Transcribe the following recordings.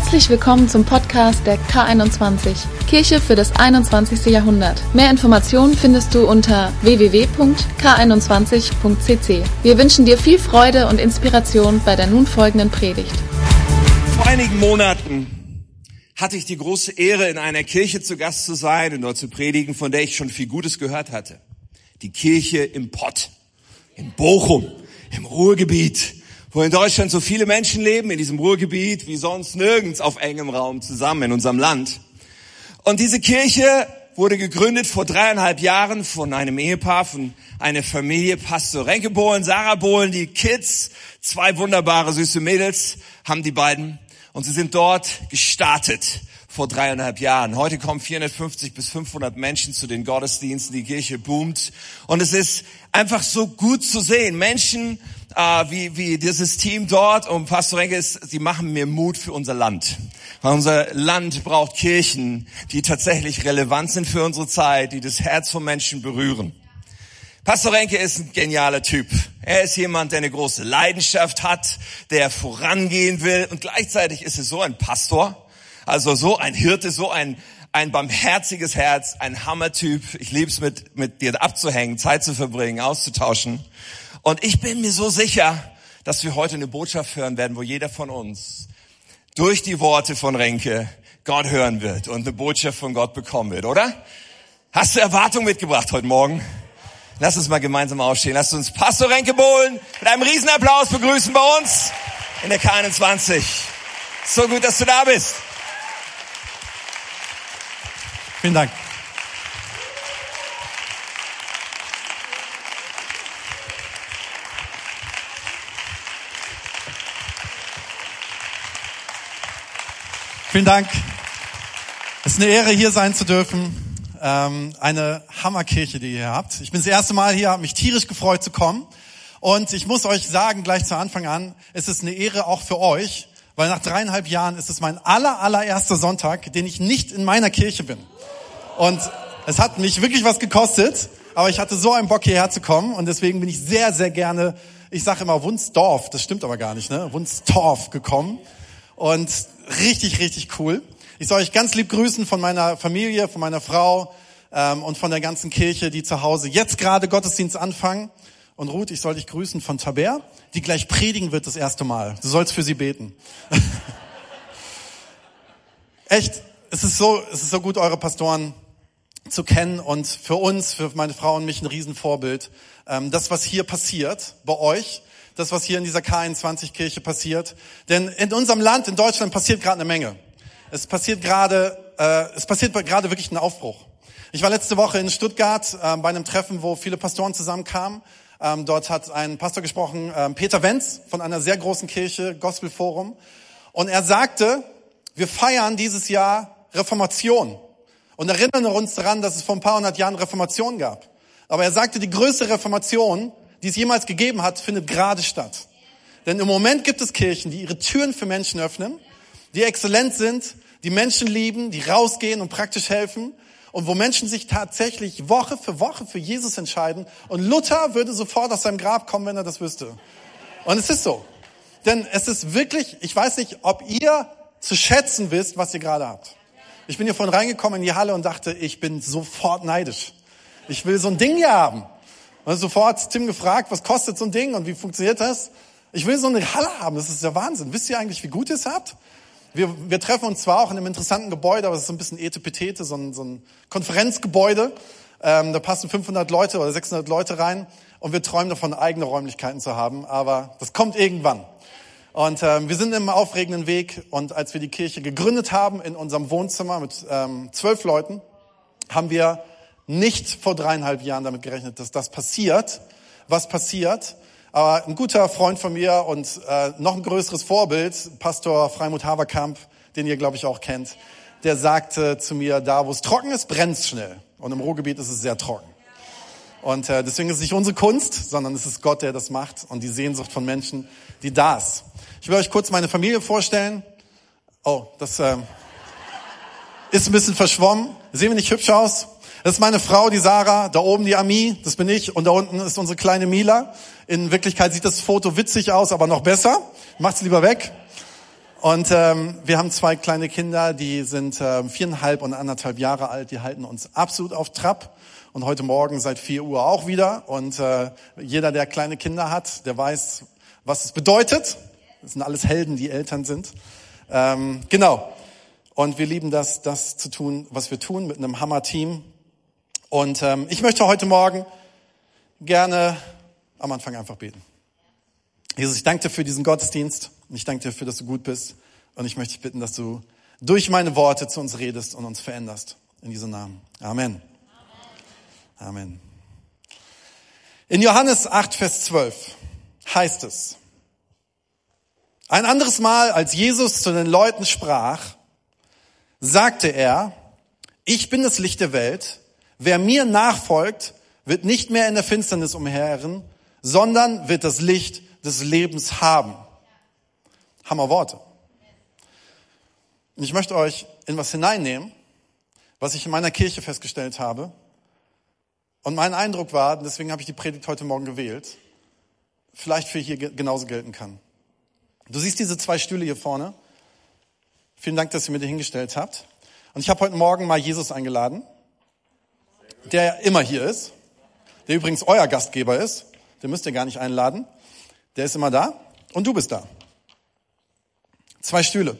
Herzlich willkommen zum Podcast der K21, Kirche für das 21. Jahrhundert. Mehr Informationen findest du unter www.k21.cc. Wir wünschen dir viel Freude und Inspiration bei der nun folgenden Predigt. Vor einigen Monaten hatte ich die große Ehre, in einer Kirche zu Gast zu sein und dort zu predigen, von der ich schon viel Gutes gehört hatte. Die Kirche im Pott, in Bochum, im Ruhrgebiet wo in Deutschland so viele Menschen leben, in diesem Ruhrgebiet, wie sonst nirgends auf engem Raum zusammen in unserem Land. Und diese Kirche wurde gegründet vor dreieinhalb Jahren von einem Ehepaar, von einer Familie, Pastor Renke Bohlen, Sarah Bohlen, die Kids, zwei wunderbare süße Mädels haben die beiden. Und sie sind dort gestartet vor dreieinhalb Jahren. Heute kommen 450 bis 500 Menschen zu den Gottesdiensten. Die Kirche boomt. Und es ist einfach so gut zu sehen. Menschen äh, wie, wie dieses Team dort und Pastor Renkes, sie machen mir Mut für unser Land. Weil unser Land braucht Kirchen, die tatsächlich relevant sind für unsere Zeit, die das Herz von Menschen berühren. Pastor Renke ist ein genialer Typ. Er ist jemand, der eine große Leidenschaft hat, der vorangehen will und gleichzeitig ist es so ein Pastor, also so ein Hirte, so ein ein barmherziges Herz, ein Hammertyp. Ich liebe es, mit, mit dir abzuhängen, Zeit zu verbringen, auszutauschen. Und ich bin mir so sicher, dass wir heute eine Botschaft hören werden, wo jeder von uns durch die Worte von Renke Gott hören wird und eine Botschaft von Gott bekommen wird, oder? Hast du Erwartung mitgebracht heute Morgen? Lass uns mal gemeinsam aufstehen. Lass uns Pastor Renke Bohlen mit einem Riesenapplaus begrüßen bei uns in der K21. So gut, dass du da bist. Vielen Dank. Vielen Dank. Es ist eine Ehre, hier sein zu dürfen. Ähm, eine Hammerkirche, die ihr hier habt. Ich bin das erste Mal hier, habe mich tierisch gefreut zu kommen. Und ich muss euch sagen, gleich zu Anfang an, es ist eine Ehre auch für euch, weil nach dreieinhalb Jahren ist es mein aller, allererster Sonntag, den ich nicht in meiner Kirche bin. Und es hat mich wirklich was gekostet, aber ich hatte so einen Bock hierher zu kommen und deswegen bin ich sehr, sehr gerne, ich sage immer Wunsdorf, das stimmt aber gar nicht, ne? Wunsdorf gekommen und richtig, richtig cool. Ich soll euch ganz lieb grüßen von meiner Familie, von meiner Frau ähm, und von der ganzen Kirche, die zu Hause jetzt gerade Gottesdienst anfangen. Und Ruth, ich soll dich grüßen von Taber, die gleich predigen wird das erste Mal. Du sollst für sie beten. Echt, es ist so, es ist so gut, eure Pastoren zu kennen und für uns, für meine Frau und mich ein Riesenvorbild. Ähm, das, was hier passiert bei euch, das, was hier in dieser K21-Kirche passiert. Denn in unserem Land, in Deutschland, passiert gerade eine Menge. Es passiert gerade, äh, es passiert gerade wirklich ein Aufbruch. Ich war letzte Woche in Stuttgart äh, bei einem Treffen, wo viele Pastoren zusammenkamen. Ähm, dort hat ein Pastor gesprochen, äh, Peter Wenz von einer sehr großen Kirche, Gospel Forum. Und er sagte, wir feiern dieses Jahr Reformation und erinnern uns daran, dass es vor ein paar hundert Jahren Reformation gab. Aber er sagte, die größte Reformation die es jemals gegeben hat, findet gerade statt. Denn im Moment gibt es Kirchen, die ihre Türen für Menschen öffnen, die exzellent sind, die Menschen lieben, die rausgehen und praktisch helfen und wo Menschen sich tatsächlich Woche für Woche für Jesus entscheiden. Und Luther würde sofort aus seinem Grab kommen, wenn er das wüsste. Und es ist so. Denn es ist wirklich, ich weiß nicht, ob ihr zu schätzen wisst, was ihr gerade habt. Ich bin hier vorhin reingekommen in die Halle und dachte, ich bin sofort neidisch. Ich will so ein Ding hier haben. Und sofort Tim gefragt, was kostet so ein Ding und wie funktioniert das? Ich will so eine Halle haben, das ist der Wahnsinn. Wisst ihr eigentlich, wie gut ihr es habt? Wir, wir treffen uns zwar auch in einem interessanten Gebäude, aber es ist so ein bisschen etepetete, so ein, so ein Konferenzgebäude. Ähm, da passen 500 Leute oder 600 Leute rein und wir träumen davon, eigene Räumlichkeiten zu haben, aber das kommt irgendwann. Und ähm, wir sind im aufregenden Weg und als wir die Kirche gegründet haben in unserem Wohnzimmer mit ähm, zwölf Leuten, haben wir nicht vor dreieinhalb Jahren damit gerechnet, dass das passiert, was passiert. Aber ein guter Freund von mir und äh, noch ein größeres Vorbild, Pastor Freimut Haverkamp, den ihr, glaube ich, auch kennt, der sagte zu mir, da wo es trocken ist, brennt schnell. Und im Ruhrgebiet ist es sehr trocken. Und äh, deswegen ist es nicht unsere Kunst, sondern es ist Gott, der das macht und die Sehnsucht von Menschen, die da ist. Ich will euch kurz meine Familie vorstellen. Oh, das äh, ist ein bisschen verschwommen. Sehen wir nicht hübsch aus? Das ist meine Frau, die Sarah, da oben die Ami, das bin ich und da unten ist unsere kleine Mila. In Wirklichkeit sieht das Foto witzig aus, aber noch besser. Macht's lieber weg. Und ähm, wir haben zwei kleine Kinder, die sind äh, viereinhalb und anderthalb Jahre alt. Die halten uns absolut auf Trab. Und heute Morgen seit vier Uhr auch wieder. Und äh, jeder, der kleine Kinder hat, der weiß, was es bedeutet. Das sind alles Helden, die Eltern sind. Ähm, genau. Und wir lieben das, das zu tun, was wir tun, mit einem Hammer-Team. Und ähm, ich möchte heute Morgen gerne am Anfang einfach beten. Jesus, ich danke dir für diesen Gottesdienst und ich danke dir dafür, dass du gut bist. Und ich möchte dich bitten, dass du durch meine Worte zu uns redest und uns veränderst. In diesem Namen. Amen. Amen. In Johannes 8, Vers 12 heißt es, ein anderes Mal, als Jesus zu den Leuten sprach, sagte er, ich bin das Licht der Welt. Wer mir nachfolgt, wird nicht mehr in der Finsternis umherirren, sondern wird das Licht des Lebens haben. Hammer Worte. Und ich möchte euch in was hineinnehmen, was ich in meiner Kirche festgestellt habe. Und mein Eindruck war, deswegen habe ich die Predigt heute Morgen gewählt, vielleicht für hier genauso gelten kann. Du siehst diese zwei Stühle hier vorne. Vielen Dank, dass ihr mir die hingestellt habt. Und ich habe heute Morgen mal Jesus eingeladen, der immer hier ist, der übrigens euer Gastgeber ist. Den müsst ihr gar nicht einladen. Der ist immer da. Und du bist da. Zwei Stühle.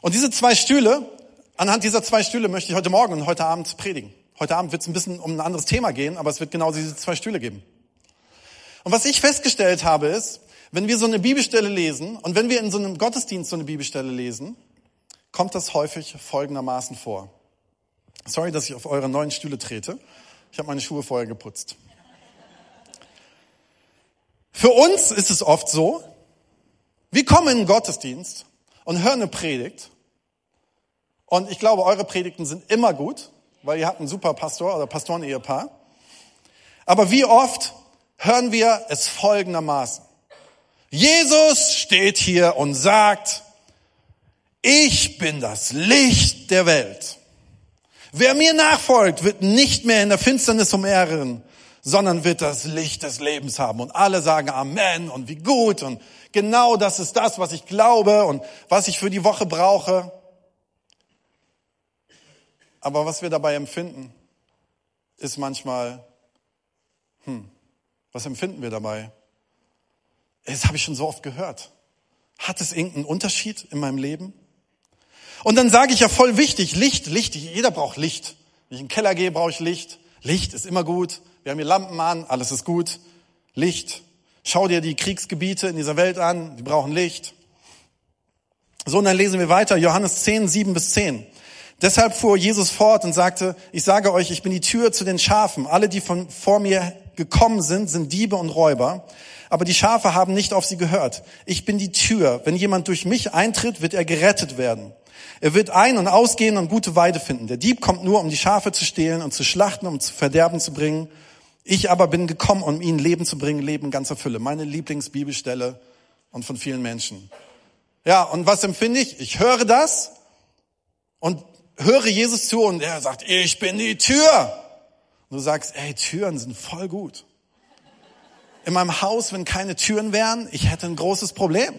Und diese zwei Stühle, anhand dieser zwei Stühle möchte ich heute Morgen und heute Abend predigen. Heute Abend wird es ein bisschen um ein anderes Thema gehen, aber es wird genau diese zwei Stühle geben. Und was ich festgestellt habe ist, wenn wir so eine Bibelstelle lesen und wenn wir in so einem Gottesdienst so eine Bibelstelle lesen, kommt das häufig folgendermaßen vor. Sorry, dass ich auf eure neuen Stühle trete. Ich habe meine Schuhe vorher geputzt. Für uns ist es oft so, wir kommen in den Gottesdienst und hören eine Predigt. Und ich glaube, eure Predigten sind immer gut, weil ihr habt einen super Pastor oder Pastoren-Ehepaar. Aber wie oft hören wir es folgendermaßen. Jesus steht hier und sagt, ich bin das Licht der Welt. Wer mir nachfolgt, wird nicht mehr in der Finsternis umehren, sondern wird das Licht des Lebens haben. Und alle sagen Amen und wie gut und genau das ist das, was ich glaube und was ich für die Woche brauche. Aber was wir dabei empfinden, ist manchmal, hm, was empfinden wir dabei? Das habe ich schon so oft gehört. Hat es irgendeinen Unterschied in meinem Leben? Und dann sage ich ja voll wichtig, Licht, Licht, jeder braucht Licht. Wenn ich in den Keller gehe, brauche ich Licht. Licht ist immer gut. Wir haben hier Lampen an, alles ist gut. Licht. Schau dir die Kriegsgebiete in dieser Welt an, die brauchen Licht. So, und dann lesen wir weiter, Johannes 10, 7 bis 10. Deshalb fuhr Jesus fort und sagte, ich sage euch, ich bin die Tür zu den Schafen. Alle, die von vor mir gekommen sind, sind Diebe und Räuber. Aber die Schafe haben nicht auf sie gehört. Ich bin die Tür. Wenn jemand durch mich eintritt, wird er gerettet werden. Er wird ein- und ausgehen und gute Weide finden. Der Dieb kommt nur, um die Schafe zu stehlen und zu schlachten, um zu Verderben zu bringen. Ich aber bin gekommen, um ihnen Leben zu bringen, Leben in ganzer Fülle. Meine Lieblingsbibelstelle und von vielen Menschen. Ja, und was empfinde ich? Ich höre das und höre Jesus zu und er sagt, ich bin die Tür. Und du sagst, ey, Türen sind voll gut. In meinem Haus, wenn keine Türen wären, ich hätte ein großes Problem.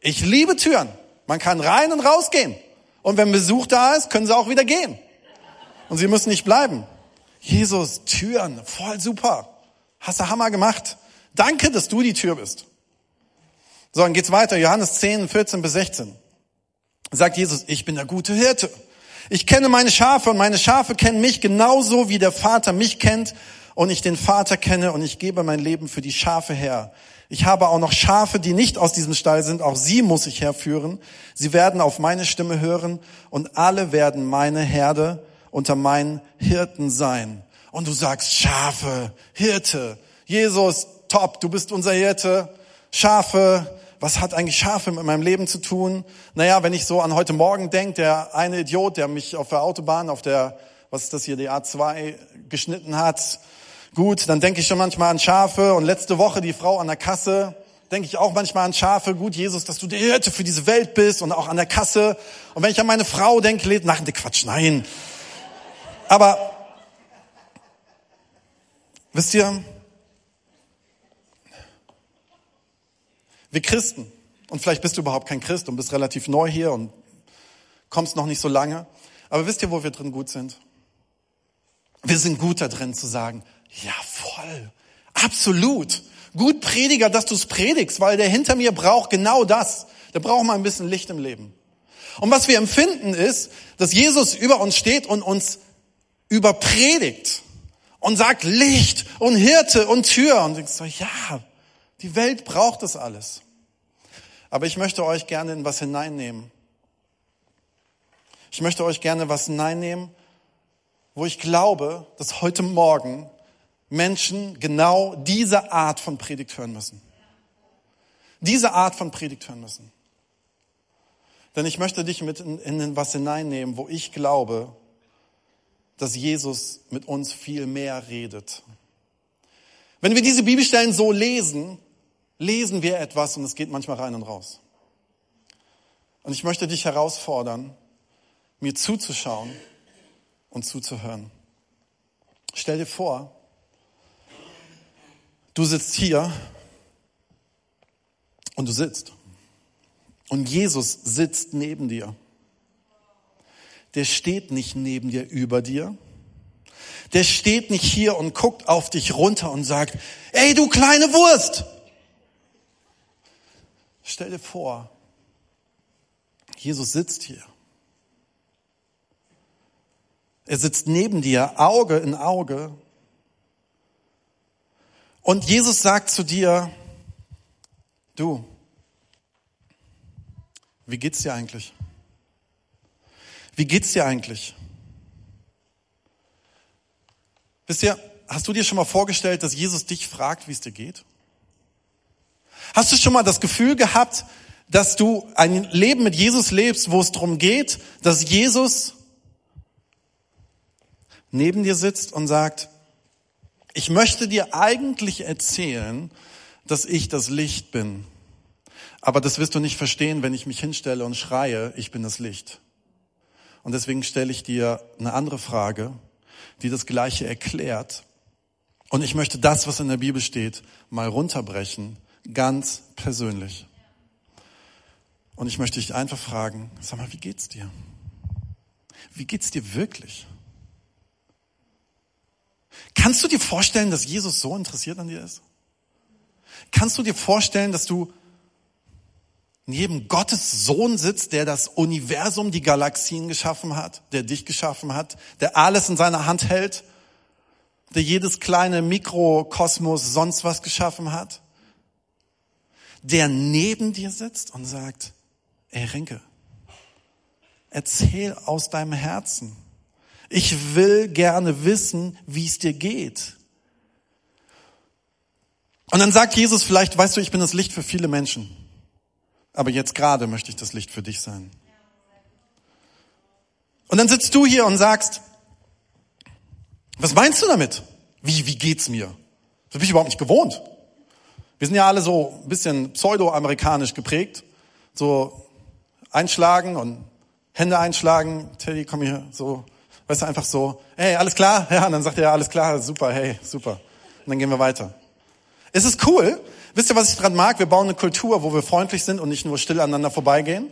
Ich liebe Türen. Man kann rein und rausgehen. Und wenn Besuch da ist, können sie auch wieder gehen. Und sie müssen nicht bleiben. Jesus, Türen, voll super. Hast du Hammer gemacht. Danke, dass du die Tür bist. So, dann geht's weiter. Johannes 10, 14 bis 16. Sagt Jesus, ich bin der gute Hirte. Ich kenne meine Schafe und meine Schafe kennen mich genauso wie der Vater mich kennt und ich den Vater kenne und ich gebe mein Leben für die Schafe her. Ich habe auch noch Schafe, die nicht aus diesem Stall sind. Auch sie muss ich herführen. Sie werden auf meine Stimme hören und alle werden meine Herde unter meinen Hirten sein. Und du sagst Schafe, Hirte. Jesus, top, du bist unser Hirte. Schafe, was hat eigentlich Schafe mit meinem Leben zu tun? Naja, wenn ich so an heute Morgen denke, der eine Idiot, der mich auf der Autobahn, auf der, was ist das hier, die A2 geschnitten hat, Gut, dann denke ich schon manchmal an Schafe und letzte Woche die Frau an der Kasse, denke ich auch manchmal an Schafe. Gut, Jesus, dass du der Hirte für diese Welt bist und auch an der Kasse. Und wenn ich an meine Frau denke, lebt nach dem Quatsch, nein. Aber wisst ihr, wir Christen, Und vielleicht bist du überhaupt kein Christ und bist relativ neu hier und kommst noch nicht so lange. Aber wisst ihr, wo wir drin gut sind? Wir sind gut da drin zu sagen, ja voll, absolut. Gut Prediger, dass du es predigst, weil der hinter mir braucht genau das. Der braucht mal ein bisschen Licht im Leben. Und was wir empfinden ist, dass Jesus über uns steht und uns überpredigt und sagt Licht und Hirte und Tür. Und ich so, ja, die Welt braucht das alles. Aber ich möchte euch gerne in was hineinnehmen. Ich möchte euch gerne was hineinnehmen, wo ich glaube, dass heute Morgen Menschen genau diese Art von Predigt hören müssen. Diese Art von Predigt hören müssen. Denn ich möchte dich mit in, in was hineinnehmen, wo ich glaube, dass Jesus mit uns viel mehr redet. Wenn wir diese Bibelstellen so lesen, lesen wir etwas und es geht manchmal rein und raus. Und ich möchte dich herausfordern, mir zuzuschauen und zuzuhören. Stell dir vor, du sitzt hier und du sitzt. Und Jesus sitzt neben dir. Der steht nicht neben dir über dir. Der steht nicht hier und guckt auf dich runter und sagt, ey du kleine Wurst. Stell dir vor, Jesus sitzt hier. Er sitzt neben dir, Auge in Auge. Und Jesus sagt zu dir, du, wie geht's dir eigentlich? Wie geht's dir eigentlich? Wisst ihr, hast du dir schon mal vorgestellt, dass Jesus dich fragt, wie es dir geht? Hast du schon mal das Gefühl gehabt, dass du ein Leben mit Jesus lebst, wo es darum geht, dass Jesus neben dir sitzt und sagt, ich möchte dir eigentlich erzählen, dass ich das Licht bin. Aber das wirst du nicht verstehen, wenn ich mich hinstelle und schreie, ich bin das Licht. Und deswegen stelle ich dir eine andere Frage, die das Gleiche erklärt. Und ich möchte das, was in der Bibel steht, mal runterbrechen, ganz persönlich. Und ich möchte dich einfach fragen, sag mal, wie geht's dir? Wie geht's dir wirklich? Kannst du dir vorstellen, dass Jesus so interessiert an dir ist? Kannst du dir vorstellen, dass du neben Gottes Sohn sitzt, der das Universum, die Galaxien geschaffen hat, der dich geschaffen hat, der alles in seiner Hand hält, der jedes kleine Mikrokosmos sonst was geschaffen hat, der neben dir sitzt und sagt, ey Renke, erzähl aus deinem Herzen. Ich will gerne wissen, wie es dir geht. Und dann sagt Jesus vielleicht, weißt du, ich bin das Licht für viele Menschen aber jetzt gerade möchte ich das Licht für dich sein. Und dann sitzt du hier und sagst, was meinst du damit? Wie, wie geht's mir? Das bin ich überhaupt nicht gewohnt. Wir sind ja alle so ein bisschen pseudo-amerikanisch geprägt. So einschlagen und Hände einschlagen. Teddy, komm hier, so. Weißt du, einfach so, hey, alles klar? Ja, und dann sagt er, ja, alles klar, super, hey, super. Und dann gehen wir weiter. Es ist cool, Wisst ihr, was ich dran mag? Wir bauen eine Kultur, wo wir freundlich sind und nicht nur still aneinander vorbeigehen.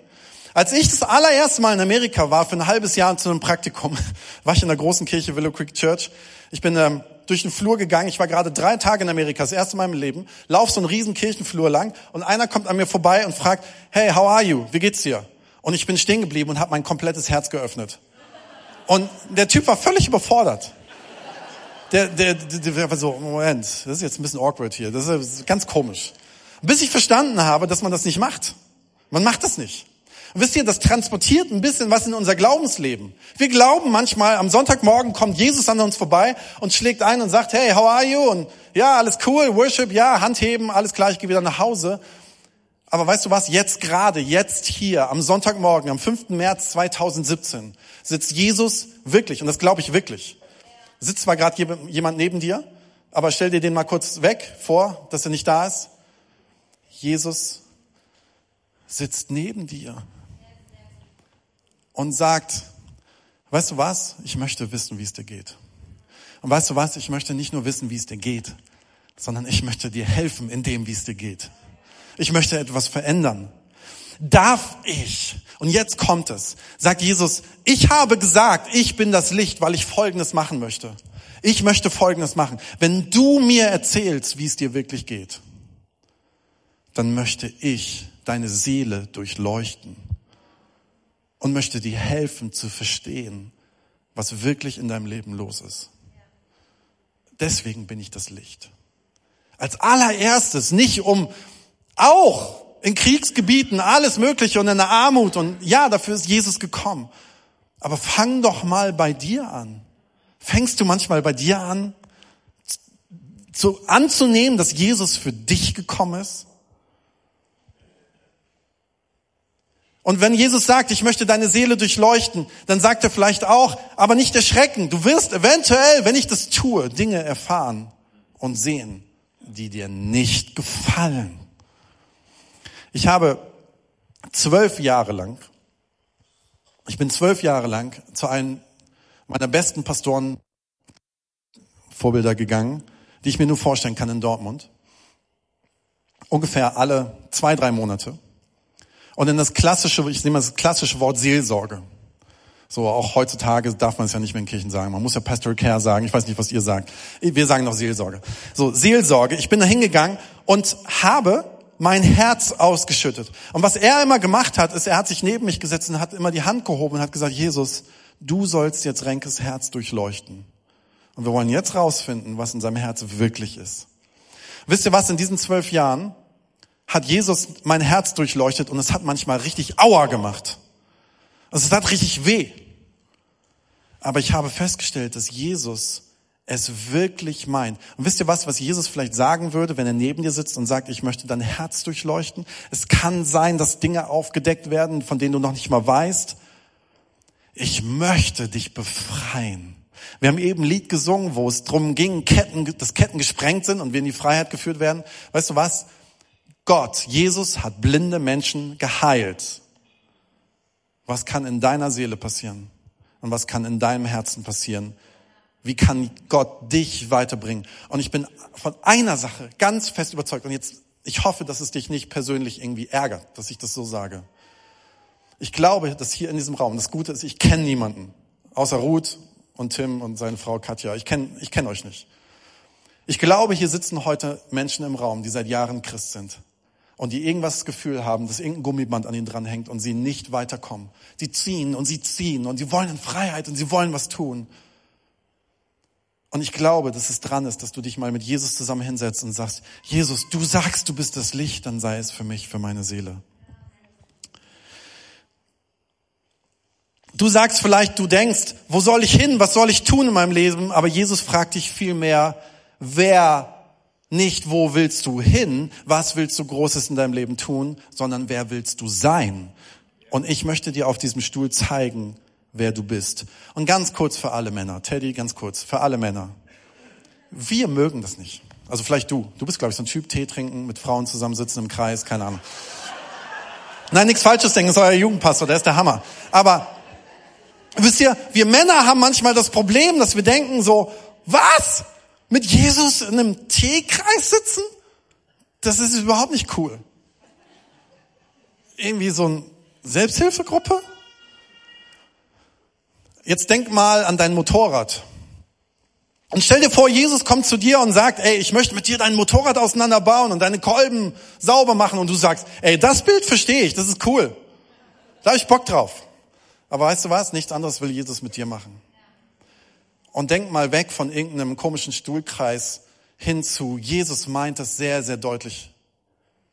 Als ich das allererste Mal in Amerika war, für ein halbes Jahr zu einem Praktikum, war ich in der großen Kirche Willow Creek Church. Ich bin ähm, durch den Flur gegangen. Ich war gerade drei Tage in Amerika, das erste Mal im Leben. Lauf so einen riesen Kirchenflur lang und einer kommt an mir vorbei und fragt, hey, how are you? Wie geht's dir? Und ich bin stehen geblieben und habe mein komplettes Herz geöffnet. Und der Typ war völlig überfordert der, der, der, der war so, Moment, das ist jetzt ein bisschen awkward hier, das ist ganz komisch. Bis ich verstanden habe, dass man das nicht macht. Man macht das nicht. Und wisst ihr, das transportiert ein bisschen was in unser Glaubensleben. Wir glauben manchmal, am Sonntagmorgen kommt Jesus an uns vorbei und schlägt ein und sagt, hey, how are you? Und ja, alles cool, Worship, ja, Handheben, alles klar, ich gehe wieder nach Hause. Aber weißt du was, jetzt gerade, jetzt hier, am Sonntagmorgen, am 5. März 2017, sitzt Jesus wirklich, und das glaube ich wirklich, sitzt zwar gerade jemand neben dir, aber stell dir den mal kurz weg vor, dass er nicht da ist. Jesus sitzt neben dir und sagt, weißt du was, ich möchte wissen, wie es dir geht. Und weißt du was, ich möchte nicht nur wissen, wie es dir geht, sondern ich möchte dir helfen in dem, wie es dir geht. Ich möchte etwas verändern. darf ich, und jetzt kommt es, sagt Jesus, ich habe gesagt, ich bin das Licht, weil ich Folgendes machen möchte. Ich möchte Folgendes machen. Wenn du mir erzählst, wie es dir wirklich geht, dann möchte ich deine Seele durchleuchten und möchte dir helfen zu verstehen, was wirklich in deinem Leben los ist. Deswegen bin ich das Licht. Als allererstes, nicht um auch in Kriegsgebieten alles Mögliche und in der Armut und ja, dafür ist Jesus gekommen. Aber fang doch mal bei dir an. Fängst du manchmal bei dir an, zu, anzunehmen, dass Jesus für dich gekommen ist? Und wenn Jesus sagt, ich möchte deine Seele durchleuchten, dann sagt er vielleicht auch, aber nicht erschrecken. Du wirst eventuell, wenn ich das tue, Dinge erfahren und sehen, die dir nicht gefallen. Ich habe zwölf Jahre lang, ich bin zwölf Jahre lang zu einem meiner besten Pastoren Vorbilder gegangen, die ich mir nur vorstellen kann in Dortmund. Ungefähr alle zwei, drei Monate und in das klassische, ich nehme das klassische Wort Seelsorge. So, auch heutzutage darf man es ja nicht mehr in Kirchen sagen. Man muss ja Pastoral Care sagen. Ich weiß nicht, was ihr sagt. Wir sagen noch Seelsorge. So, Seelsorge. Ich bin da hingegangen und habe mein Herz ausgeschüttet. Und was er immer gemacht hat, ist, er hat sich neben mich gesetzt und hat immer die Hand gehoben und hat gesagt, Jesus, du sollst jetzt Renkes Herz durchleuchten. Und wir wollen jetzt rausfinden, was in seinem Herz wirklich ist. Wisst ihr was, in diesen zwölf Jahren hat Jesus mein Herz durchleuchtet und es hat manchmal richtig Aua gemacht. Also es hat richtig weh. Aber ich habe festgestellt, dass Jesus es wirklich meint. Und wisst ihr was, was Jesus vielleicht sagen würde, wenn er neben dir sitzt und sagt, ich möchte dein Herz durchleuchten? Es kann sein, dass Dinge aufgedeckt werden, von denen du noch nicht mal weißt. Ich möchte dich befreien. Wir haben eben ein Lied gesungen, wo es drum ging, Ketten, dass Ketten gesprengt sind und wir in die Freiheit geführt werden. Weißt du was? Gott, Jesus hat blinde Menschen geheilt. Was kann in deiner Seele passieren? Und was kann in deinem Herzen passieren? Wie kann Gott dich weiterbringen? Und ich bin von einer Sache ganz fest überzeugt. Und jetzt, ich hoffe, dass es dich nicht persönlich irgendwie ärgert, dass ich das so sage. Ich glaube, dass hier in diesem Raum, das Gute ist, ich kenne niemanden, außer Ruth und Tim und seine Frau Katja. Ich kenne ich kenn euch nicht. Ich glaube, hier sitzen heute Menschen im Raum, die seit Jahren Christ sind und die irgendwas das Gefühl haben, dass irgendein Gummiband an ihnen dran hängt und sie nicht weiterkommen. Sie ziehen und sie ziehen und sie wollen in Freiheit und sie wollen was tun. Und ich glaube, dass es dran ist, dass du dich mal mit Jesus zusammen hinsetzt und sagst, Jesus, du sagst, du bist das Licht, dann sei es für mich, für meine Seele. Du sagst vielleicht, du denkst, wo soll ich hin? Was soll ich tun in meinem Leben? Aber Jesus fragt dich vielmehr, wer nicht, wo willst du hin, was willst du Großes in deinem Leben tun, sondern wer willst du sein. Und ich möchte dir auf diesem Stuhl zeigen, wer du bist. Und ganz kurz für alle Männer, Teddy, ganz kurz, für alle Männer. Wir mögen das nicht. Also vielleicht du. Du bist, glaube ich, so ein Typ, Tee trinken, mit Frauen zusammensitzen im Kreis, keine Ahnung. Nein, nichts Falsches denken, das ist euer Jugendpastor, der ist der Hammer. Aber wisst ihr, wir Männer haben manchmal das Problem, dass wir denken so, was? Mit Jesus in einem Teekreis sitzen? Das ist überhaupt nicht cool. Irgendwie so eine Selbsthilfegruppe? Jetzt denk mal an dein Motorrad. Und stell dir vor, Jesus kommt zu dir und sagt, ey, ich möchte mit dir dein Motorrad auseinanderbauen und deine Kolben sauber machen. Und du sagst, ey, das Bild verstehe ich, das ist cool. Da habe ich Bock drauf. Aber weißt du was? Nichts anderes will Jesus mit dir machen. Und denk mal weg von irgendeinem komischen Stuhlkreis hin zu, Jesus meint das sehr, sehr deutlich,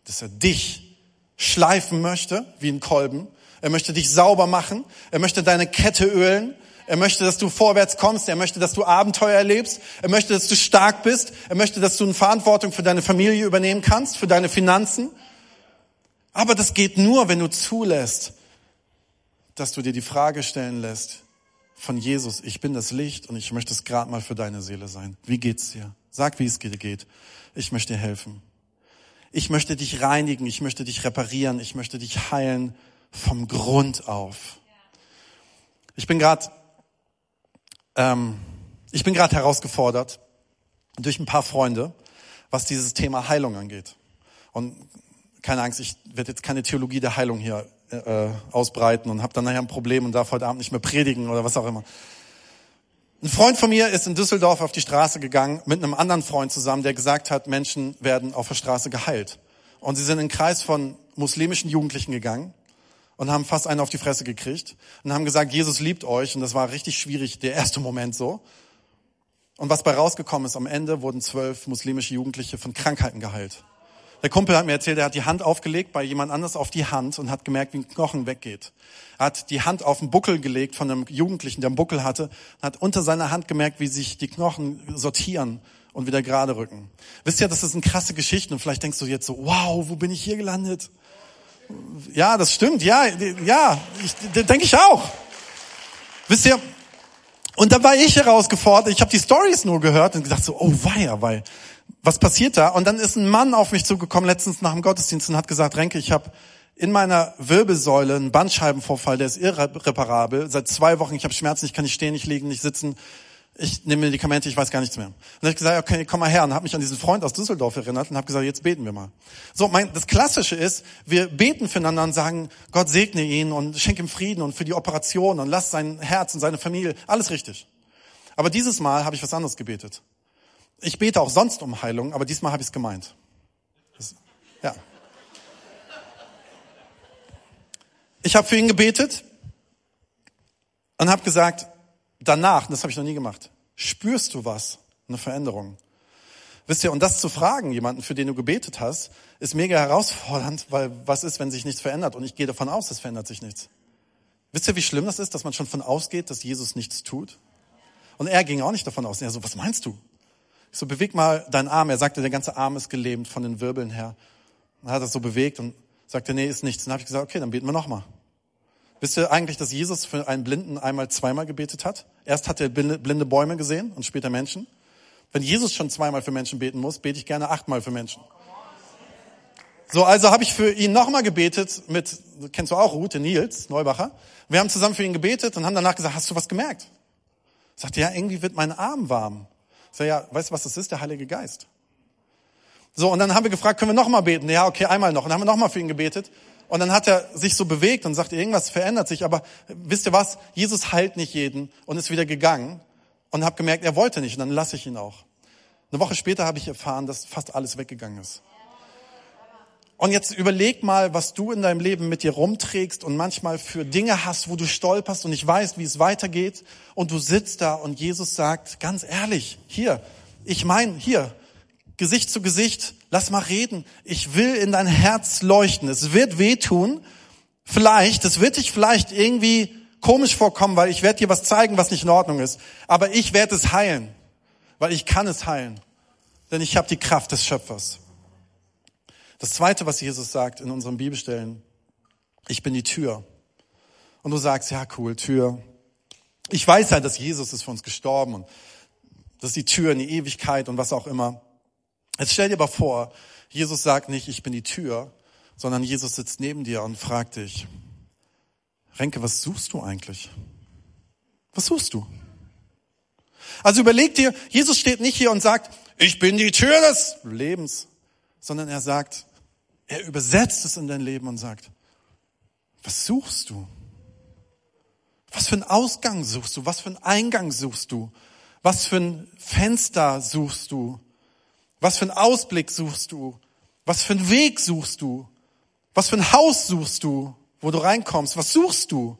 dass er dich schleifen möchte, wie ein Kolben. Er möchte dich sauber machen. Er möchte deine Kette ölen. Er möchte, dass du vorwärts kommst. Er möchte, dass du Abenteuer erlebst. Er möchte, dass du stark bist. Er möchte, dass du eine Verantwortung für deine Familie übernehmen kannst, für deine Finanzen. Aber das geht nur, wenn du zulässt, dass du dir die Frage stellen lässt, von Jesus, ich bin das Licht und ich möchte es gerade mal für deine Seele sein. Wie geht's dir? Sag, wie es dir geht. Ich möchte dir helfen. Ich möchte dich reinigen, ich möchte dich reparieren, ich möchte dich heilen vom Grund auf. Ich bin gerade, ähm, ich bin gerade herausgefordert durch ein paar Freunde, was dieses Thema Heilung angeht. Und keine Angst, ich werde jetzt keine Theologie der Heilung hier äh, ausbreiten und habe dann nachher ein Problem und darf heute Abend nicht mehr predigen oder was auch immer. Ein Freund von mir ist in Düsseldorf auf die Straße gegangen mit einem anderen Freund zusammen, der gesagt hat, Menschen werden auf der Straße geheilt. Und sie sind in einen Kreis von muslimischen Jugendlichen gegangen und haben fast einen auf die Fresse gekriegt und haben gesagt, Jesus liebt euch. Und das war richtig schwierig, der erste Moment so. Und was bei rausgekommen ist, am Ende wurden zwölf muslimische Jugendliche von Krankheiten geheilt. Der Kumpel hat mir erzählt, er hat die Hand aufgelegt bei jemand anders auf die Hand und hat gemerkt, wie ein Knochen weggeht. Er hat die Hand auf den Buckel gelegt von einem Jugendlichen, der einen Buckel hatte, und hat unter seiner Hand gemerkt, wie sich die Knochen sortieren und wieder gerade rücken. Wisst ihr, das ist eine krasse Geschichte und vielleicht denkst du jetzt so, wow, wo bin ich hier gelandet? Ja, das stimmt, ja, ja, denke ich auch. Wisst ihr, und da war ich herausgefordert, ich habe die Stories nur gehört und gedacht so, oh weia, weil was passiert da? Und dann ist ein Mann auf mich zugekommen letztens nach dem Gottesdienst und hat gesagt, Renke, ich habe in meiner Wirbelsäule einen Bandscheibenvorfall, der ist irreparabel. Seit zwei Wochen, ich habe Schmerzen, ich kann nicht stehen, nicht liegen, nicht sitzen. Ich nehme Medikamente, ich weiß gar nichts mehr. Und dann habe ich gesagt, okay, komm mal her. Und habe mich an diesen Freund aus Düsseldorf erinnert und habe gesagt, jetzt beten wir mal. So, mein, das Klassische ist, wir beten füreinander und sagen, Gott segne ihn und schenke ihm Frieden und für die Operation und lass sein Herz und seine Familie, alles richtig. Aber dieses Mal habe ich was anderes gebetet. Ich bete auch sonst um Heilung, aber diesmal habe ich es gemeint. Das, ja. Ich habe für ihn gebetet und habe gesagt, danach, das habe ich noch nie gemacht, spürst du was? Eine Veränderung. Wisst ihr, und das zu fragen, jemanden, für den du gebetet hast, ist mega herausfordernd, weil was ist, wenn sich nichts verändert? Und ich gehe davon aus, es verändert sich nichts. Wisst ihr, wie schlimm das ist, dass man schon von ausgeht, dass Jesus nichts tut? Und er ging auch nicht davon aus. Er so, was meinst du? Ich so, beweg mal deinen Arm. Er sagte, der ganze Arm ist gelähmt von den Wirbeln her. Und er hat das so bewegt und sagte, nee, ist nichts. Dann habe ich gesagt, okay, dann beten wir nochmal. Wisst ihr eigentlich, dass Jesus für einen Blinden einmal zweimal gebetet hat? Erst hat er blinde Bäume gesehen und später Menschen. Wenn Jesus schon zweimal für Menschen beten muss, bete ich gerne achtmal für Menschen. So, also habe ich für ihn nochmal gebetet mit, kennst du auch Ruth, Nils Neubacher. Wir haben zusammen für ihn gebetet und haben danach gesagt, hast du was gemerkt? Sagte, ja, irgendwie wird mein Arm warm. Sag ja, weißt du, was das ist? Der Heilige Geist. So, und dann haben wir gefragt, können wir nochmal beten? Ja, okay, einmal noch. Und dann haben wir nochmal für ihn gebetet. Und dann hat er sich so bewegt und sagte, irgendwas verändert sich. Aber wisst ihr was? Jesus heilt nicht jeden und ist wieder gegangen und habe gemerkt, er wollte nicht. Und dann lasse ich ihn auch. Eine Woche später habe ich erfahren, dass fast alles weggegangen ist. Und jetzt überleg mal, was du in deinem Leben mit dir rumträgst und manchmal für Dinge hast, wo du stolperst und nicht weißt, wie es weitergeht. Und du sitzt da und Jesus sagt, ganz ehrlich, hier, ich meine, hier, Gesicht zu Gesicht, lass mal reden. Ich will in dein Herz leuchten. Es wird wehtun. Vielleicht, es wird dich vielleicht irgendwie komisch vorkommen, weil ich werde dir was zeigen, was nicht in Ordnung ist. Aber ich werde es heilen, weil ich kann es heilen. Denn ich habe die Kraft des Schöpfers. Das zweite, was Jesus sagt in unseren Bibelstellen, ich bin die Tür. Und du sagst, ja, cool, Tür. Ich weiß halt, dass Jesus ist für uns gestorben und das ist die Tür in die Ewigkeit und was auch immer. Jetzt stell dir aber vor, Jesus sagt nicht, ich bin die Tür, sondern Jesus sitzt neben dir und fragt dich, Renke, was suchst du eigentlich? Was suchst du? Also überleg dir, Jesus steht nicht hier und sagt, ich bin die Tür des Lebens, sondern er sagt, er übersetzt es in dein Leben und sagt, was suchst du? Was für einen Ausgang suchst du? Was für einen Eingang suchst du? Was für ein Fenster suchst du? Was für einen Ausblick suchst du? Was für einen Weg suchst du? Was für ein Haus suchst du, wo du reinkommst? Was suchst du?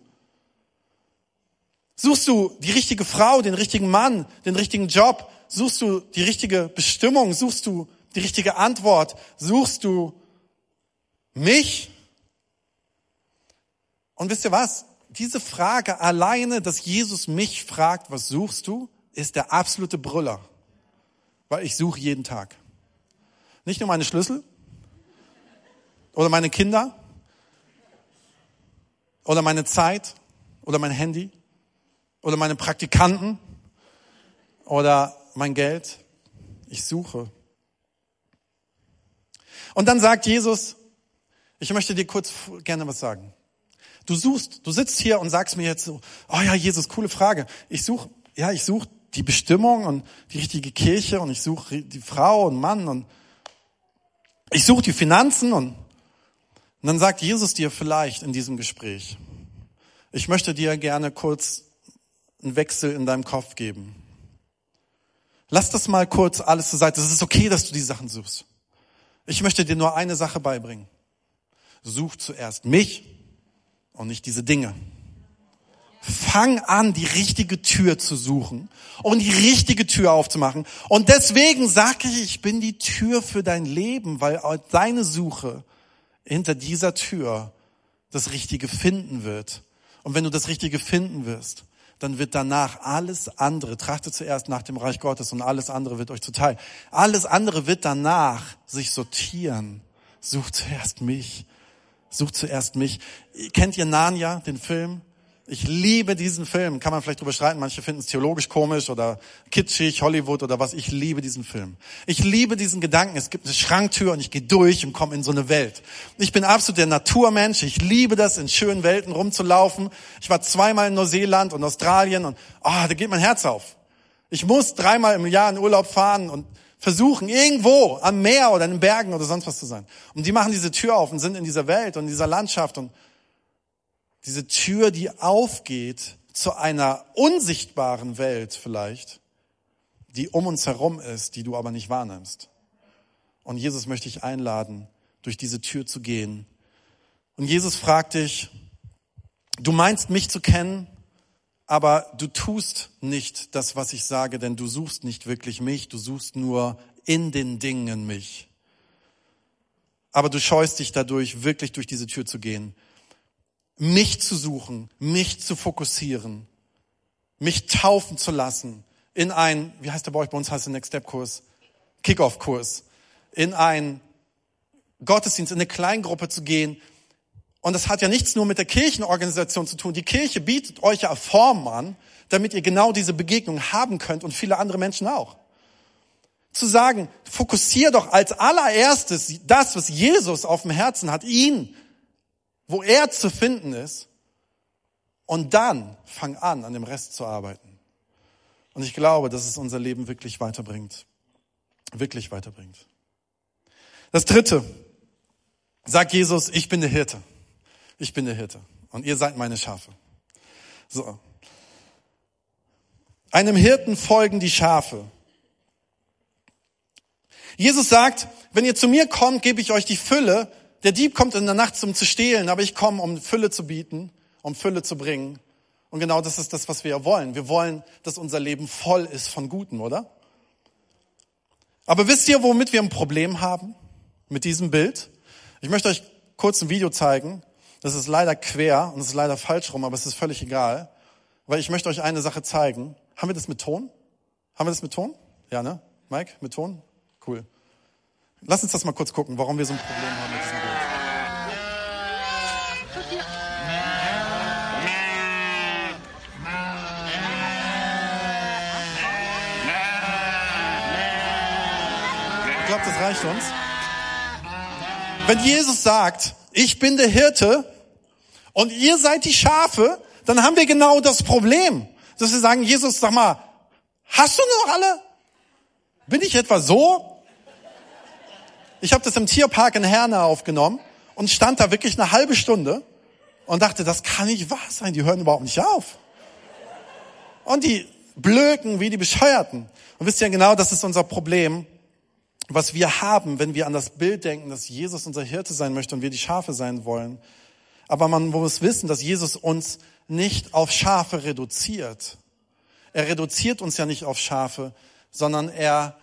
Suchst du die richtige Frau, den richtigen Mann, den richtigen Job? Suchst du die richtige Bestimmung? Suchst du die richtige Antwort? Suchst du mich? Und wisst ihr was? Diese Frage alleine, dass Jesus mich fragt, was suchst du, ist der absolute Brüller. Weil ich suche jeden Tag. Nicht nur meine Schlüssel oder meine Kinder oder meine Zeit oder mein Handy oder meine Praktikanten oder mein Geld. Ich suche. Und dann sagt Jesus, ich möchte dir kurz gerne was sagen. Du suchst, du sitzt hier und sagst mir jetzt so, oh ja, Jesus, coole Frage. Ich suche, ja, ich suche die Bestimmung und die richtige Kirche und ich suche die Frau und Mann und ich suche die Finanzen und Und dann sagt Jesus dir vielleicht in diesem Gespräch, ich möchte dir gerne kurz einen Wechsel in deinem Kopf geben. Lass das mal kurz alles zur Seite. Es ist okay, dass du die Sachen suchst. Ich möchte dir nur eine Sache beibringen. Such zuerst mich und nicht diese Dinge. Fang an, die richtige Tür zu suchen und die richtige Tür aufzumachen. Und deswegen sage ich, ich bin die Tür für dein Leben, weil deine Suche hinter dieser Tür das Richtige finden wird. Und wenn du das Richtige finden wirst, dann wird danach alles andere, trachtet zuerst nach dem Reich Gottes und alles andere wird euch zuteil. Alles andere wird danach sich sortieren. Sucht zuerst mich. Sucht zuerst mich. Kennt ihr Narnia, den Film? Ich liebe diesen Film. Kann man vielleicht drüber streiten. Manche finden es theologisch komisch oder kitschig, Hollywood oder was. Ich liebe diesen Film. Ich liebe diesen Gedanken. Es gibt eine Schranktür und ich gehe durch und komme in so eine Welt. Ich bin absolut der Naturmensch. Ich liebe das, in schönen Welten rumzulaufen. Ich war zweimal in Neuseeland und Australien und oh, da geht mein Herz auf. Ich muss dreimal im Jahr in Urlaub fahren und versuchen, irgendwo am Meer oder in den Bergen oder sonst was zu sein. Und die machen diese Tür auf und sind in dieser Welt und in dieser Landschaft und diese Tür, die aufgeht zu einer unsichtbaren Welt vielleicht, die um uns herum ist, die du aber nicht wahrnimmst. Und Jesus möchte ich einladen, durch diese Tür zu gehen. Und Jesus fragt dich, du meinst mich zu kennen, aber du tust nicht das, was ich sage, denn du suchst nicht wirklich mich, du suchst nur in den Dingen mich. Aber du scheust dich dadurch, wirklich durch diese Tür zu gehen mich zu suchen, mich zu fokussieren, mich taufen zu lassen in ein, wie heißt der bei euch? Bei uns heißt der Next Step Kurs, Kickoff Kurs, in ein Gottesdienst, in eine Kleingruppe zu gehen. Und das hat ja nichts nur mit der Kirchenorganisation zu tun. Die Kirche bietet euch ja Formen an, damit ihr genau diese Begegnung haben könnt und viele andere Menschen auch. Zu sagen, fokussier doch als allererstes das, was Jesus auf dem Herzen hat, ihn wo er zu finden ist. Und dann fang an, an dem Rest zu arbeiten. Und ich glaube, dass es unser Leben wirklich weiterbringt. Wirklich weiterbringt. Das dritte, sagt Jesus, ich bin der Hirte. Ich bin der Hirte. Und ihr seid meine Schafe. So. Einem Hirten folgen die Schafe. Jesus sagt, wenn ihr zu mir kommt, gebe ich euch die Fülle der Dieb kommt in der Nacht zum zu stehlen, aber ich komme, um Fülle zu bieten, um Fülle zu bringen. Und genau das ist das, was wir wollen. Wir wollen, dass unser Leben voll ist von Guten, oder? Aber wisst ihr, womit wir ein Problem haben? Mit diesem Bild? Ich möchte euch kurz ein Video zeigen. Das ist leider quer und es ist leider falsch rum, aber es ist völlig egal. Weil ich möchte euch eine Sache zeigen. Haben wir das mit Ton? Haben wir das mit Ton? Ja, ne? Mike, mit Ton? Cool. Lass uns das mal kurz gucken, warum wir so ein Problem haben glaube, das reicht uns. Wenn Jesus sagt, ich bin der Hirte und ihr seid die Schafe, dann haben wir genau das Problem, dass wir sagen, Jesus, sag mal, hast du noch alle? Bin ich etwa so? Ich habe das im Tierpark in Herne aufgenommen und stand da wirklich eine halbe Stunde und dachte, das kann nicht wahr sein, die hören überhaupt nicht auf. Und die blöken wie die Bescheuerten. Und wisst ihr genau, das ist unser Problem was wir haben, wenn wir an das Bild denken, dass Jesus unser Hirte sein möchte und wir die Schafe sein wollen. Aber man muss wissen, dass Jesus uns nicht auf Schafe reduziert. Er reduziert uns ja nicht auf Schafe, sondern er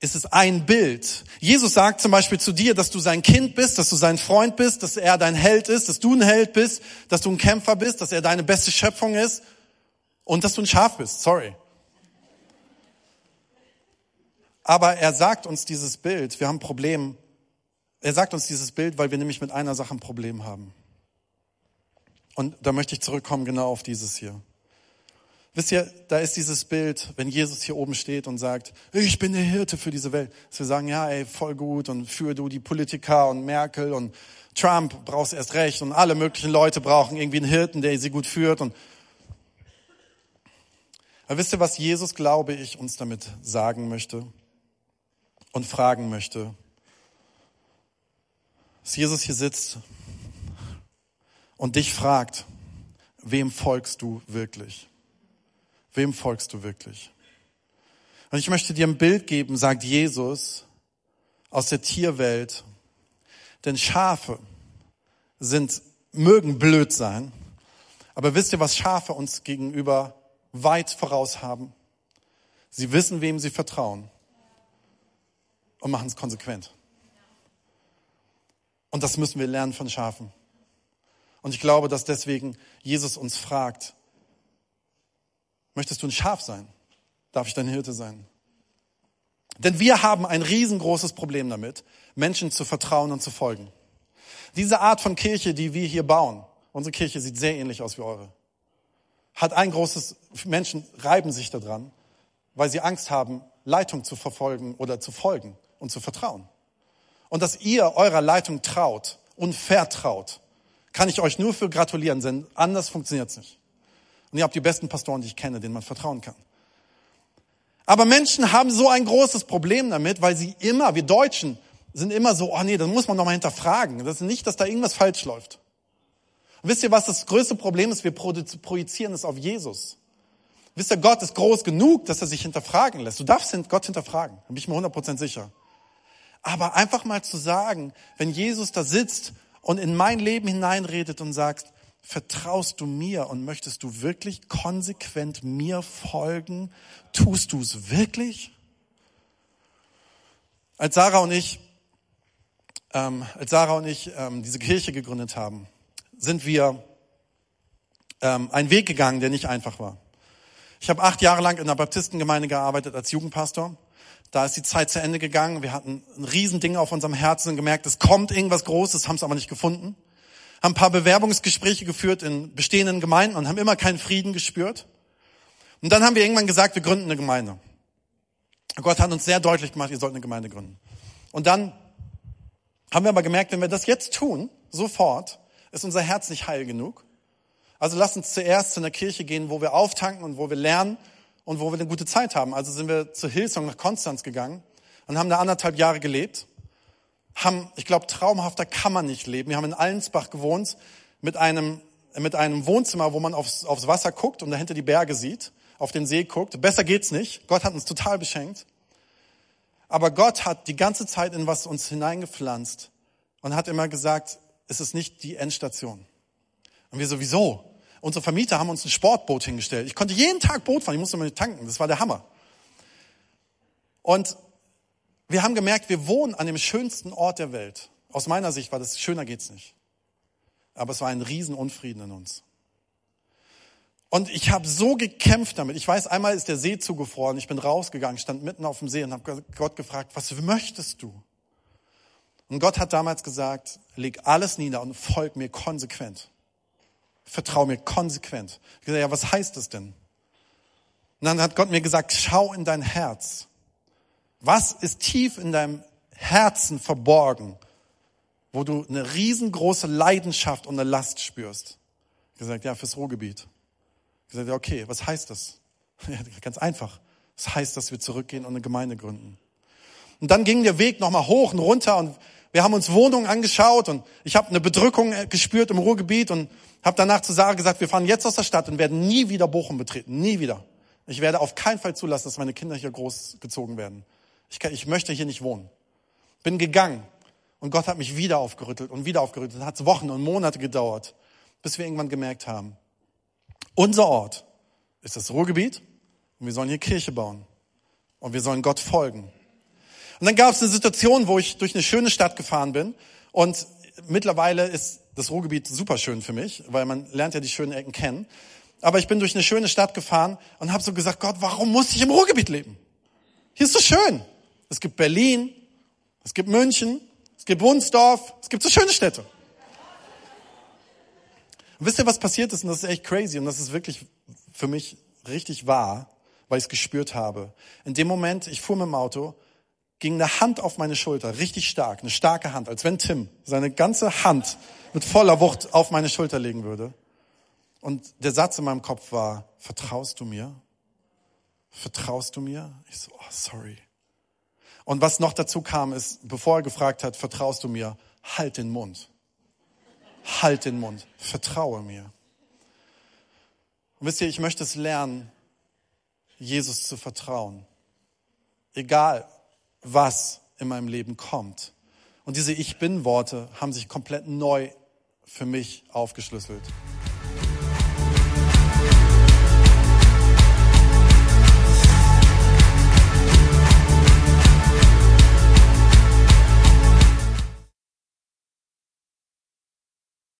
ist es ein Bild. Jesus sagt zum Beispiel zu dir, dass du sein Kind bist, dass du sein Freund bist, dass er dein Held ist, dass du ein Held bist, dass du ein Kämpfer bist, dass er deine beste Schöpfung ist und dass du ein Schaf bist. Sorry. Aber er sagt uns dieses Bild, wir haben ein Problem. Er sagt uns dieses Bild, weil wir nämlich mit einer Sache ein Problem haben. Und da möchte ich zurückkommen genau auf dieses hier. Wisst ihr, da ist dieses Bild, wenn Jesus hier oben steht und sagt, ich bin der Hirte für diese Welt. Dass wir sagen, ja, ey, voll gut und für du die Politiker und Merkel und Trump brauchst erst recht und alle möglichen Leute brauchen irgendwie einen Hirten, der sie gut führt und aber wisst ihr, was Jesus, glaube ich, uns damit sagen möchte? Und fragen möchte. dass Jesus hier sitzt und dich fragt, wem folgst du wirklich? Wem folgst du wirklich? Und ich möchte dir ein Bild geben, sagt Jesus, aus der Tierwelt. Denn Schafe sind, mögen blöd sein, aber wisst ihr, was Schafe uns gegenüber weit voraus haben? Sie wissen, wem sie vertrauen und machen es konsequent. Und das müssen wir lernen von Schafen. Und ich glaube, dass deswegen Jesus uns fragt, möchtest du ein Schaf sein? Darf ich dein Hirte sein? Denn wir haben ein riesengroßes Problem damit, Menschen zu vertrauen und zu folgen. Diese Art von Kirche, die wir hier bauen, unsere Kirche sieht sehr ähnlich aus wie eure, hat ein großes, Menschen reiben sich daran, weil sie Angst haben, Leitung zu verfolgen oder zu folgen und zu vertrauen. Und dass ihr eurer Leitung traut und vertraut, kann ich euch nur für gratulieren, denn anders funktioniert es nicht. Und ihr habt die besten Pastoren, die ich kenne, denen man vertrauen kann. Aber Menschen haben so ein großes Problem damit, weil sie immer, wir Deutschen, sind immer so, oh nee, das muss man nochmal hinterfragen. Das ist nicht, dass da irgendwas falsch läuft. Und wisst ihr, was das größte Problem ist? Wir projizieren es auf Jesus. Wisst ihr, Gott ist groß genug, dass er sich hinterfragen lässt. Du darfst Gott hinterfragen, da bin ich mir 100% sicher. Aber einfach mal zu sagen, wenn Jesus da sitzt und in mein Leben hineinredet und sagt, Vertraust du mir und möchtest du wirklich konsequent mir folgen? Tust du es wirklich? Als Sarah und ich, ähm, als Sarah und ich ähm, diese Kirche gegründet haben, sind wir ähm, einen Weg gegangen, der nicht einfach war. Ich habe acht Jahre lang in einer Baptistengemeinde gearbeitet als Jugendpastor. Da ist die Zeit zu Ende gegangen. Wir hatten ein Riesending auf unserem Herzen und gemerkt, es kommt irgendwas Großes, haben es aber nicht gefunden haben ein paar Bewerbungsgespräche geführt in bestehenden Gemeinden und haben immer keinen Frieden gespürt. Und dann haben wir irgendwann gesagt, wir gründen eine Gemeinde. Gott hat uns sehr deutlich gemacht, ihr sollt eine Gemeinde gründen. Und dann haben wir aber gemerkt, wenn wir das jetzt tun, sofort, ist unser Herz nicht heil genug. Also lasst uns zuerst zu einer Kirche gehen, wo wir auftanken und wo wir lernen und wo wir eine gute Zeit haben. Also sind wir zu Hillsong nach Konstanz gegangen und haben da anderthalb Jahre gelebt haben, ich glaube, traumhafter kann man nicht leben. Wir haben in Allensbach gewohnt mit einem, mit einem Wohnzimmer, wo man aufs, aufs Wasser guckt und dahinter die Berge sieht, auf den See guckt. Besser geht's nicht. Gott hat uns total beschenkt. Aber Gott hat die ganze Zeit in was uns hineingepflanzt und hat immer gesagt, es ist nicht die Endstation. Und wir sowieso. Unsere Vermieter haben uns ein Sportboot hingestellt. Ich konnte jeden Tag Boot fahren, ich musste nicht tanken. Das war der Hammer. Und wir haben gemerkt, wir wohnen an dem schönsten Ort der Welt. Aus meiner Sicht war das, schöner geht's nicht. Aber es war ein Riesenunfrieden in uns. Und ich habe so gekämpft damit. Ich weiß, einmal ist der See zugefroren. Ich bin rausgegangen, stand mitten auf dem See und habe Gott gefragt, was möchtest du? Und Gott hat damals gesagt, leg alles nieder und folg mir konsequent. Vertrau mir konsequent. Ich gesagt, ja, was heißt das denn? Und dann hat Gott mir gesagt, schau in dein Herz. Was ist tief in deinem Herzen verborgen, wo du eine riesengroße Leidenschaft und eine Last spürst? Ich gesagt, ja, fürs Ruhrgebiet. Ich gesagt, ja, okay, was heißt das? Ja, ganz einfach. Das heißt, dass wir zurückgehen und eine Gemeinde gründen. Und dann ging der Weg nochmal hoch und runter und wir haben uns Wohnungen angeschaut und ich habe eine Bedrückung gespürt im Ruhrgebiet und habe danach zu Sarah gesagt, wir fahren jetzt aus der Stadt und werden nie wieder Bochum betreten, nie wieder. Ich werde auf keinen Fall zulassen, dass meine Kinder hier großgezogen werden. Ich, kann, ich möchte hier nicht wohnen. Bin gegangen und Gott hat mich wieder aufgerüttelt und wieder aufgerüttelt. Hat Wochen und Monate gedauert, bis wir irgendwann gemerkt haben, unser Ort ist das Ruhrgebiet und wir sollen hier Kirche bauen und wir sollen Gott folgen. Und dann gab es eine Situation, wo ich durch eine schöne Stadt gefahren bin und mittlerweile ist das Ruhrgebiet super schön für mich, weil man lernt ja die schönen Ecken kennen. Aber ich bin durch eine schöne Stadt gefahren und habe so gesagt, Gott, warum muss ich im Ruhrgebiet leben? Hier ist so schön. Es gibt Berlin, es gibt München, es gibt Wunsdorf, es gibt so schöne Städte. Und wisst ihr, was passiert ist? Und das ist echt crazy und das ist wirklich für mich richtig wahr, weil ich es gespürt habe. In dem Moment, ich fuhr mit dem Auto, ging eine Hand auf meine Schulter, richtig stark, eine starke Hand, als wenn Tim seine ganze Hand mit voller Wucht auf meine Schulter legen würde. Und der Satz in meinem Kopf war, vertraust du mir? Vertraust du mir? Ich so, oh, sorry. Und was noch dazu kam, ist, bevor er gefragt hat, vertraust du mir, halt den Mund. Halt den Mund. Vertraue mir. Und wisst ihr, ich möchte es lernen, Jesus zu vertrauen. Egal, was in meinem Leben kommt. Und diese Ich bin Worte haben sich komplett neu für mich aufgeschlüsselt.